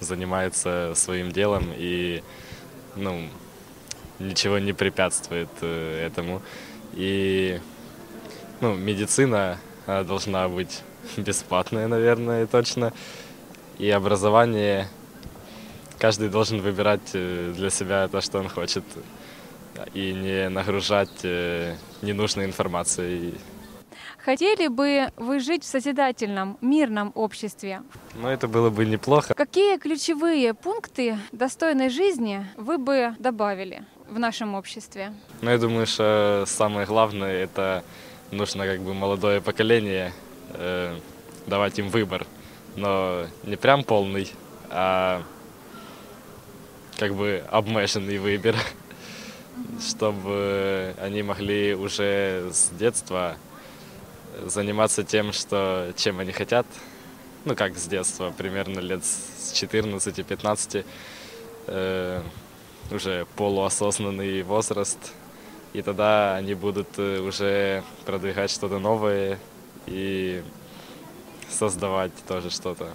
занимается своим делом и ну, ничего не препятствует э, этому. И ну, медицина она должна быть бесплатная, наверное, точно. И образование каждый должен выбирать э, для себя то, что он хочет, и не нагружать э, ненужной информацией. Хотели бы вы жить в созидательном, мирном обществе? Но это было бы неплохо. Какие ключевые пункты достойной жизни вы бы добавили в нашем обществе? Но я думаю, что самое главное это нужно как бы молодое поколение э, давать им выбор, но не прям полный, а как бы обмеженный выбор, чтобы они могли уже с детства заниматься тем, что, чем они хотят, ну как с детства, примерно лет с 14-15, э, уже полуосознанный возраст, и тогда они будут э, уже продвигать что-то новое и создавать тоже что-то